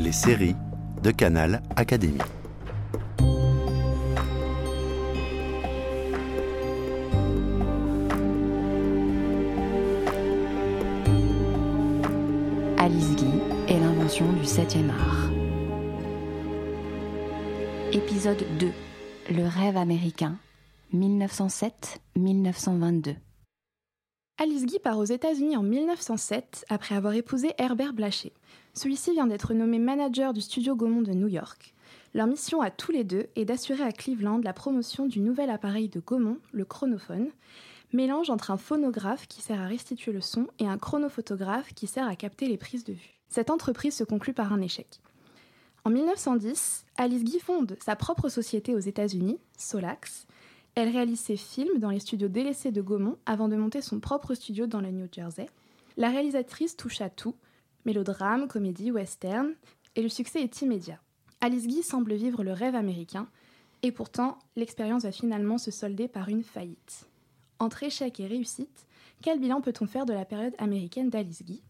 les séries de Canal Académie. Alice Guy et l'invention du 7e art. Épisode 2 Le rêve américain 1907-1922 Alice Guy part aux États-Unis en 1907 après avoir épousé Herbert Blaché. Celui-ci vient d'être nommé manager du studio Gaumont de New York. Leur mission à tous les deux est d'assurer à Cleveland la promotion du nouvel appareil de Gaumont, le chronophone, mélange entre un phonographe qui sert à restituer le son et un chronophotographe qui sert à capter les prises de vue. Cette entreprise se conclut par un échec. En 1910, Alice Guy fonde sa propre société aux États-Unis, Solax. Elle réalise ses films dans les studios délaissés de Gaumont avant de monter son propre studio dans le New Jersey. La réalisatrice touche à tout mélodrame, comédie, western, et le succès est immédiat. Alice Guy semble vivre le rêve américain, et pourtant, l'expérience va finalement se solder par une faillite. Entre échec et réussite, quel bilan peut-on faire de la période américaine d'Alice Guy?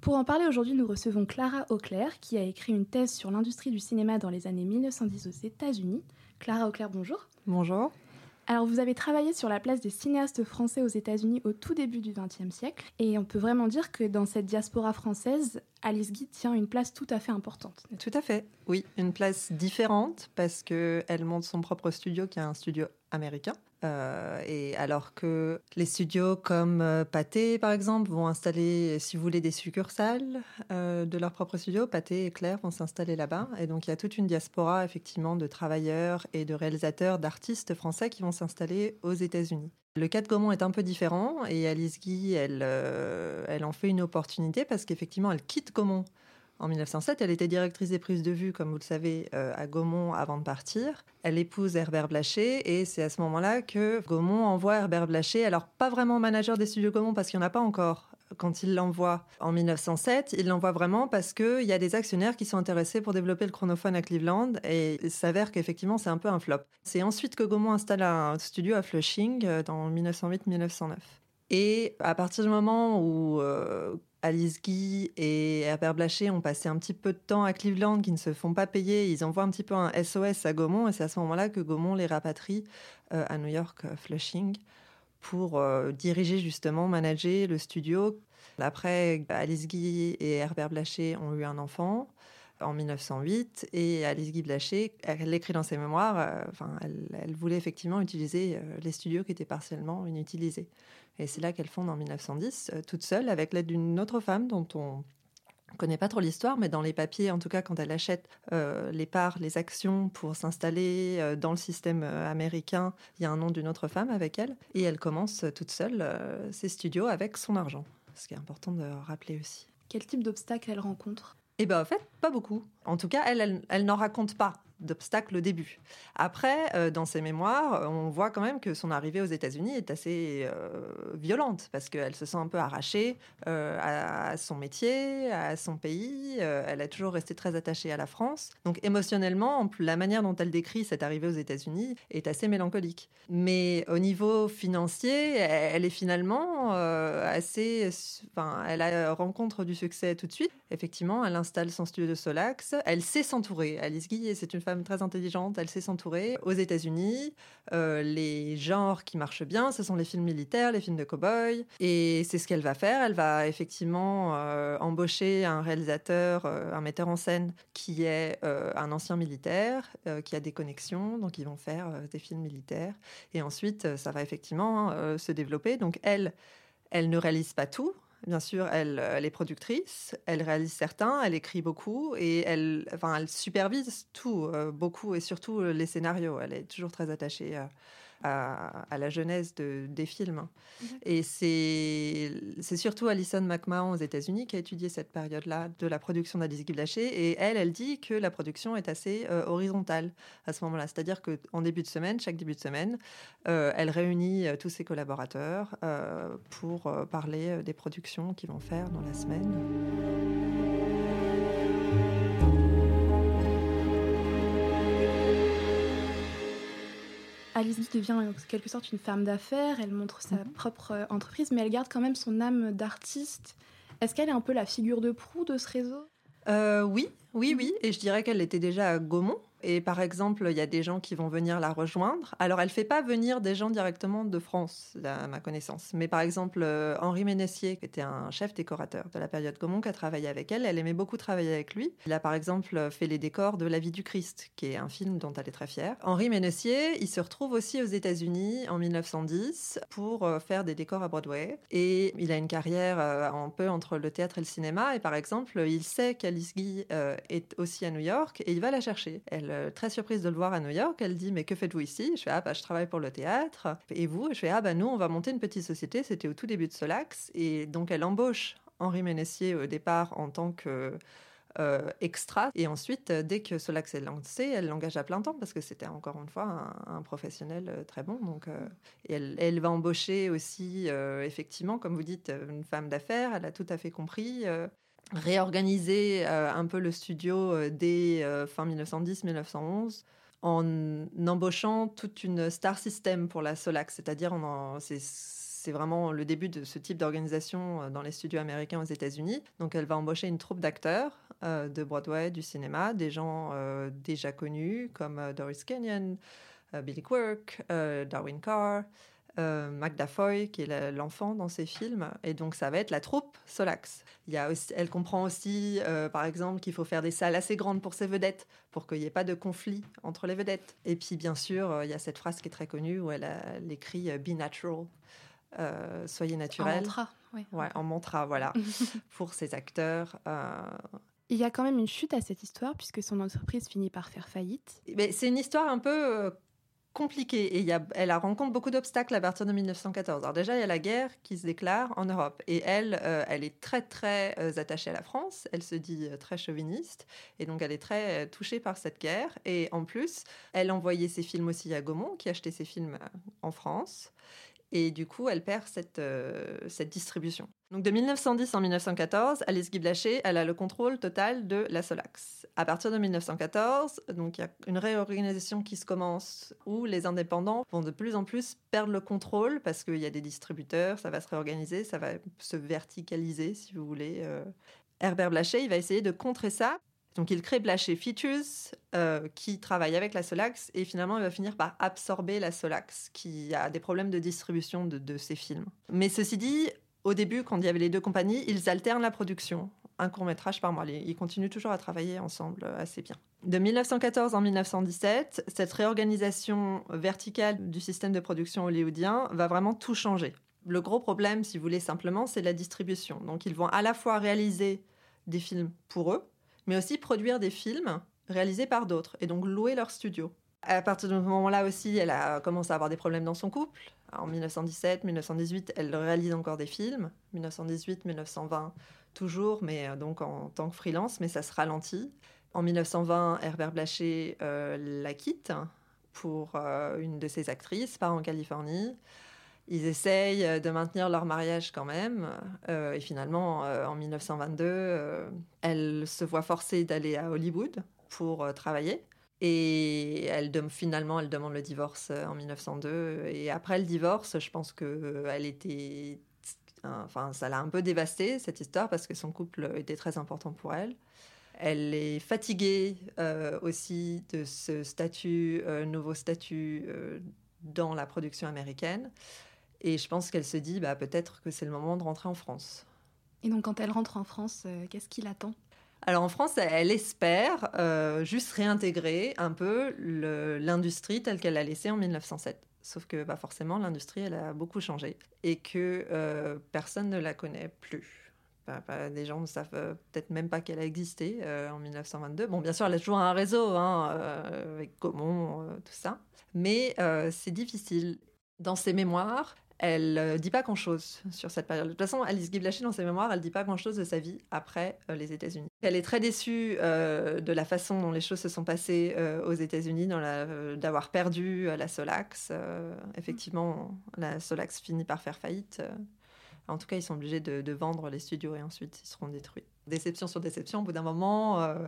Pour en parler aujourd'hui, nous recevons Clara Auclair, qui a écrit une thèse sur l'industrie du cinéma dans les années 1910 aux États-Unis. Clara Auclair, bonjour. Bonjour. Alors, vous avez travaillé sur la place des cinéastes français aux États-Unis au tout début du XXe siècle, et on peut vraiment dire que dans cette diaspora française, Alice Guy tient une place tout à fait importante. Tout à fait, oui, une place différente parce qu'elle monte son propre studio qui est un studio américain. Euh, et alors que les studios comme euh, Pathé, par exemple, vont installer, si vous voulez, des succursales euh, de leur propre studio, Pathé et Claire vont s'installer là-bas. Et donc, il y a toute une diaspora, effectivement, de travailleurs et de réalisateurs, d'artistes français qui vont s'installer aux États-Unis. Le cas de Gaumont est un peu différent et Alice Guy, elle, elle en fait une opportunité parce qu'effectivement, elle quitte Gaumont en 1907, elle était directrice des prises de vue, comme vous le savez, euh, à Gaumont avant de partir. Elle épouse Herbert Blaché et c'est à ce moment-là que Gaumont envoie Herbert Blaché, alors pas vraiment manager des studios Gaumont parce qu'il n'y en a pas encore quand il l'envoie en 1907, il l'envoie vraiment parce qu'il y a des actionnaires qui sont intéressés pour développer le chronophone à Cleveland et il s'avère qu'effectivement c'est un peu un flop. C'est ensuite que Gaumont installe un studio à Flushing euh, dans 1908-1909. Et à partir du moment où euh, Alice Guy et Herbert Blaché ont passé un petit peu de temps à Cleveland, qui ne se font pas payer. Ils envoient un petit peu un SOS à Gaumont, et c'est à ce moment-là que Gaumont les rapatrie euh, à New York, euh, Flushing, pour euh, diriger justement, manager le studio. Après, Alice Guy et Herbert Blaché ont eu un enfant en 1908 et Alice Guy Blaché, elle écrit dans ses mémoires, elle, voulait effectivement utiliser les studios qui étaient partiellement inutilisés. Et c'est là qu'elle fonde en 1910, euh, toute seule, avec l'aide d'une autre femme dont on ne connaît pas trop l'histoire, mais dans les papiers, en tout cas, quand elle achète euh, les parts, les actions pour s'installer euh, dans le système américain, il y a un nom d'une autre femme avec elle. Et elle commence toute seule ses studios avec son argent, ce qui est important de rappeler aussi. Quel type d'obstacles elle rencontre? Eh bien, en fait, pas beaucoup. En tout cas, elle, elle, elle n'en raconte pas d'obstacles au début. Après, euh, dans ses mémoires, on voit quand même que son arrivée aux États-Unis est assez euh, violente parce qu'elle se sent un peu arrachée euh, à, son métier, à son pays. elle a toujours resté très attachée à la France. Donc émotionnellement, la manière dont elle décrit cette arrivée aux États-Unis est assez mélancolique. Mais au niveau financier, elle, est finalement assez... Enfin, elle rencontre du succès tout de suite. Effectivement, elle installe son studio de Solax. Elle sait s'entourer. Alice Guy, c'est une femme très intelligente, elle sait s'entourer. Aux États-Unis, euh, les genres qui marchent bien, ce sont les films militaires, les films de cow-boys. Et c'est ce qu'elle va faire. Elle va effectivement euh, embaucher un réalisateur, euh, un metteur en scène qui est un ancien militaire, qui a des connexions, donc ils vont faire des films militaires. Et ensuite, ça va effectivement se développer. Donc elle, elle ne réalise pas tout, Bien sûr, elle, est productrice, elle réalise certains, elle écrit beaucoup et elle, enfin, elle supervise tout, euh, beaucoup et surtout euh, les scénarios. Elle est toujours très attachée euh, à, la genèse de, des films. Mhm. Et c'est surtout Alison McMahon aux États-Unis qui a étudié cette période-là de la production d'Alice Guy Blaché. Et elle, elle dit que la production est assez euh, horizontale à ce moment-là. C'est-à-dire qu'en début de semaine, chaque début de semaine, euh, elle réunit euh, tous ses collaborateurs pour parler des productions qu'ils vont faire dans la semaine. Alice Guy devient en quelque sorte une femme d'affaires, elle montre sa mhm. propre euh, entreprise, mais elle garde quand même son âme d'artiste. Est-ce qu'elle est un peu la figure de proue de ce réseau? Oui, oui, oui. Et je dirais qu'elle était déjà à Gaumont. Et par exemple, il y a des gens qui vont venir la rejoindre. Alors, elle ne fait pas venir des gens directement de France, à ma connaissance. Mais par exemple, euh, Henri Ménessier, qui était un chef décorateur de la période Gaumont, qui a travaillé avec elle, elle aimait beaucoup travailler avec lui. Il a par exemple fait les décors de La vie du Christ, qui est un film dont elle est très fière. Henri Ménessier, il se retrouve aussi aux États-Unis en 1910 pour euh, faire des décors à Broadway. Et il a une carrière euh, un peu entre le théâtre et le cinéma. Et par exemple, il sait qu'Alice Guy est aussi à New York et il va la chercher. Euh, très surprise de le voir à New York. Elle dit Mais que faites-vous ici? Je fais Ah, bah, je travaille pour le théâtre. Et vous? Je fais Ah, bah, nous, on va monter une petite société. C'était au tout début de Solax. Et donc, elle embauche Henri Ménessier au départ en tant que. Euh, extra. Et ensuite, euh, dès que Solax est lancé, elle l'engage à plein temps parce que c'était encore une fois un, professionnel très bon. Donc, elle, elle, va embaucher aussi, effectivement, comme vous dites, une femme d'affaires. Elle a tout à fait compris réorganiser euh, un peu le studio euh, dès euh, fin 1910-1911 en embauchant toute une star system pour la Solax, c'est-à-dire c'est vraiment le début de ce type d'organisation dans les studios américains aux États-Unis. Donc elle va embaucher une troupe d'acteurs de Broadway, du cinéma, des gens déjà connus comme Doris Kenyon, Billy Quirk, Darwin Carr. Euh, Magda Foy, qui est l'enfant dans ces films. Et donc, ça va être la troupe Solax. Il y a aussi, elle comprend aussi, euh, par exemple, qu'il faut faire des salles assez grandes pour ses vedettes, pour qu'il n'y ait pas de conflit entre les vedettes. Et puis, bien sûr, euh, il y a cette phrase qui est très connue où elle, écrit Be natural. soyez naturel. En mantra, oui. Ouais, en mantra, voilà, pour ses acteurs. Il y a quand même une chute à cette histoire puisque son entreprise finit par faire faillite. C'est une histoire un peu compliquée et y a, elle rencontre beaucoup d'obstacles à partir de 1914. Alors déjà, il y a la guerre qui se déclare en Europe et elle, euh, elle est très très euh, attachée à la France. Elle se dit euh, très chauviniste et donc elle est très touchée par cette guerre. Et en plus, elle envoyait ses films aussi à Gaumont, qui achetait ses films en France. Et du coup, elle perd cette, euh, cette distribution. Donc de 1910 en 1914, Alice Guy Blaché, elle a le contrôle total de la Solax. À partir de 1914, donc il y a une réorganisation qui se commence où les indépendants vont de plus en plus perdre le contrôle parce qu'il y a des distributeurs, ça va se réorganiser, ça va se verticaliser si vous voulez. Euh. Herbert Blaché, il va essayer de contrer ça donc il crée Blaché Features euh, qui travaille avec la Solax et finalement il va finir par absorber la Solax qui a des problèmes de distribution de, de ses films. Mais ceci dit, au début quand il y avait les deux compagnies, ils alternent la production, un court métrage par mois. Ils continuent toujours à travailler ensemble euh, assez bien. De 1914 en 1917, cette réorganisation verticale du système de production hollywoodien va vraiment tout changer. Le gros problème, si vous voulez simplement, c'est la distribution. Donc ils vont à la fois réaliser des films pour eux, mais aussi produire des films réalisés par d'autres et donc louer leur studio. À partir de ce moment-là aussi, elle a commencé à avoir des problèmes dans son couple. En 1917, 1918, elle réalise encore des films. 1918, 1920, toujours, mais euh, donc en tant que freelance, mais ça se ralentit. En 1920, Herbert Blaché euh, la quitte pour euh, une de ses actrices, part en Californie. Ils essayent euh, de maintenir leur mariage quand même. Euh, et finalement, euh, en 1922, elle se voit forcée d'aller à Hollywood pour travailler. Et elle finalement, elle demande le divorce en 1902. Et après le divorce, je pense qu'elle était... Enfin, ça l'a un peu dévastée, cette histoire, parce que son couple était très important pour elle. Elle est fatiguée aussi de ce nouveau statut dans la production américaine. Et je pense qu'elle se dit, bah, peut-être que c'est le moment de rentrer en France. Et donc quand elle rentre en France, euh, qu'est-ce qui l'attend? Alors en France, elle espère euh, juste réintégrer un peu l'industrie telle qu'elle l'a laissée en 1907. Sauf que bah, forcément, l'industrie, elle a beaucoup changé et que euh, personne ne la connaît plus. Bah, bah, des gens ne savent peut-être même pas qu'elle a existé en 1922. Bon, bien sûr, elle a toujours un réseau hein, avec Gaumont, tout ça. Mais c'est difficile. Dans ses mémoires, elle ne dit pas grand-chose sur cette période. De toute façon, Alice Guy Blaché, dans ses mémoires, elle dit pas grand-chose de sa vie après euh, les États-Unis. Elle est très déçue euh, de la façon dont les choses se sont passées euh, aux États-Unis, d'avoir perdu la Solax. effectivement, la Solax finit par faire faillite. En tout cas, ils sont obligés de, vendre les studios et ensuite ils seront détruits. Déception sur déception, au bout d'un moment, euh,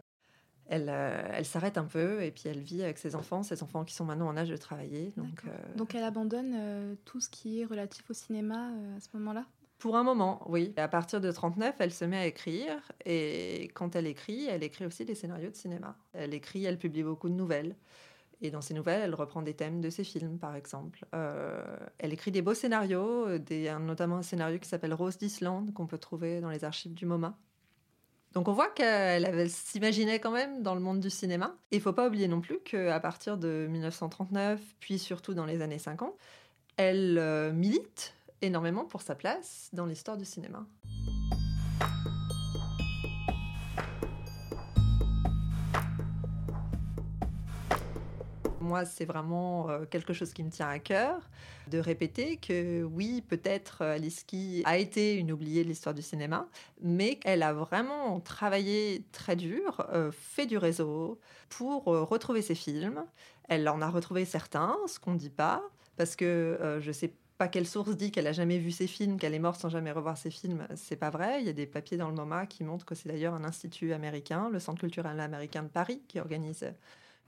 elle, s'arrête un peu et puis elle vit avec ses enfants, ses enfants qui sont maintenant en âge de travailler. Donc, euh, donc elle abandonne euh, tout ce qui est relatif au cinéma à ce moment-là? Pour un moment, oui. À partir de 39, elle se met à écrire et quand elle écrit, elle écrit aussi des scénarios de cinéma. Elle écrit, elle publie beaucoup de nouvelles. Et dans ses nouvelles, elle reprend des thèmes de ses films, par exemple. Euh, elle écrit des beaux scénarios, des, notamment un scénario qui s'appelle Rose d'Islande, qu'on peut trouver dans les archives du MoMA. Donc on voit qu'elle s'imaginait quand même dans le monde du cinéma. Et il faut pas oublier non plus qu'à partir de 1939, puis surtout dans les années 50, elle euh, milite énormément pour sa place dans l'histoire du cinéma. Moi, c'est vraiment euh, quelque chose qui me tient à cœur de répéter que oui, peut-être euh, Alice a été une oubliée de l'histoire du cinéma, mais elle a vraiment travaillé très dur, euh, fait du réseau pour retrouver ses films. Elle en a retrouvé certains, ce qu'on ne dit pas, parce que je sais pas quelle source dit qu'elle a jamais vu ses films, qu'elle est morte sans jamais revoir ses films, c'est pas vrai. Il y a des papiers dans le MoMA qui montrent que c'est d'ailleurs un institut américain, le Centre culturel américain de Paris, qui organise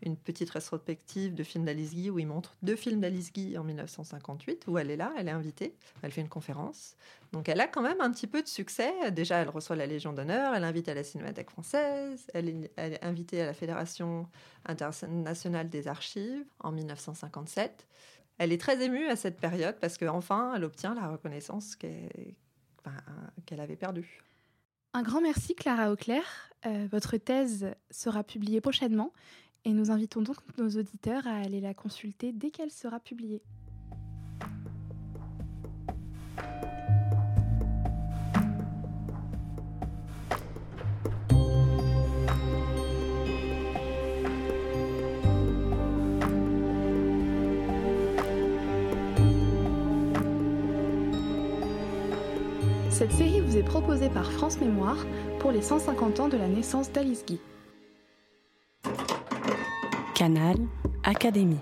une petite rétrospective de films d'Alice Guy où il montre deux films d'Alice Guy en 1958, où elle est là, elle est invitée, elle fait une conférence. Donc elle a quand même un petit peu de succès. Déjà, elle reçoit la Légion d'honneur, elle invite à la Cinémathèque française, elle est, invitée à la Fédération internationale des archives en 1957 elle est très émue à cette période parce qu'enfin, elle obtient la reconnaissance qu'elle avait perdue. Un grand merci Clara Auclair. Euh, votre thèse sera publiée prochainement et nous invitons donc nos auditeurs à aller la consulter dès qu'elle sera publiée. Cette série vous est proposée par France Mémoire pour les 150 ans de la naissance d'Alice Guy. Canal Académie.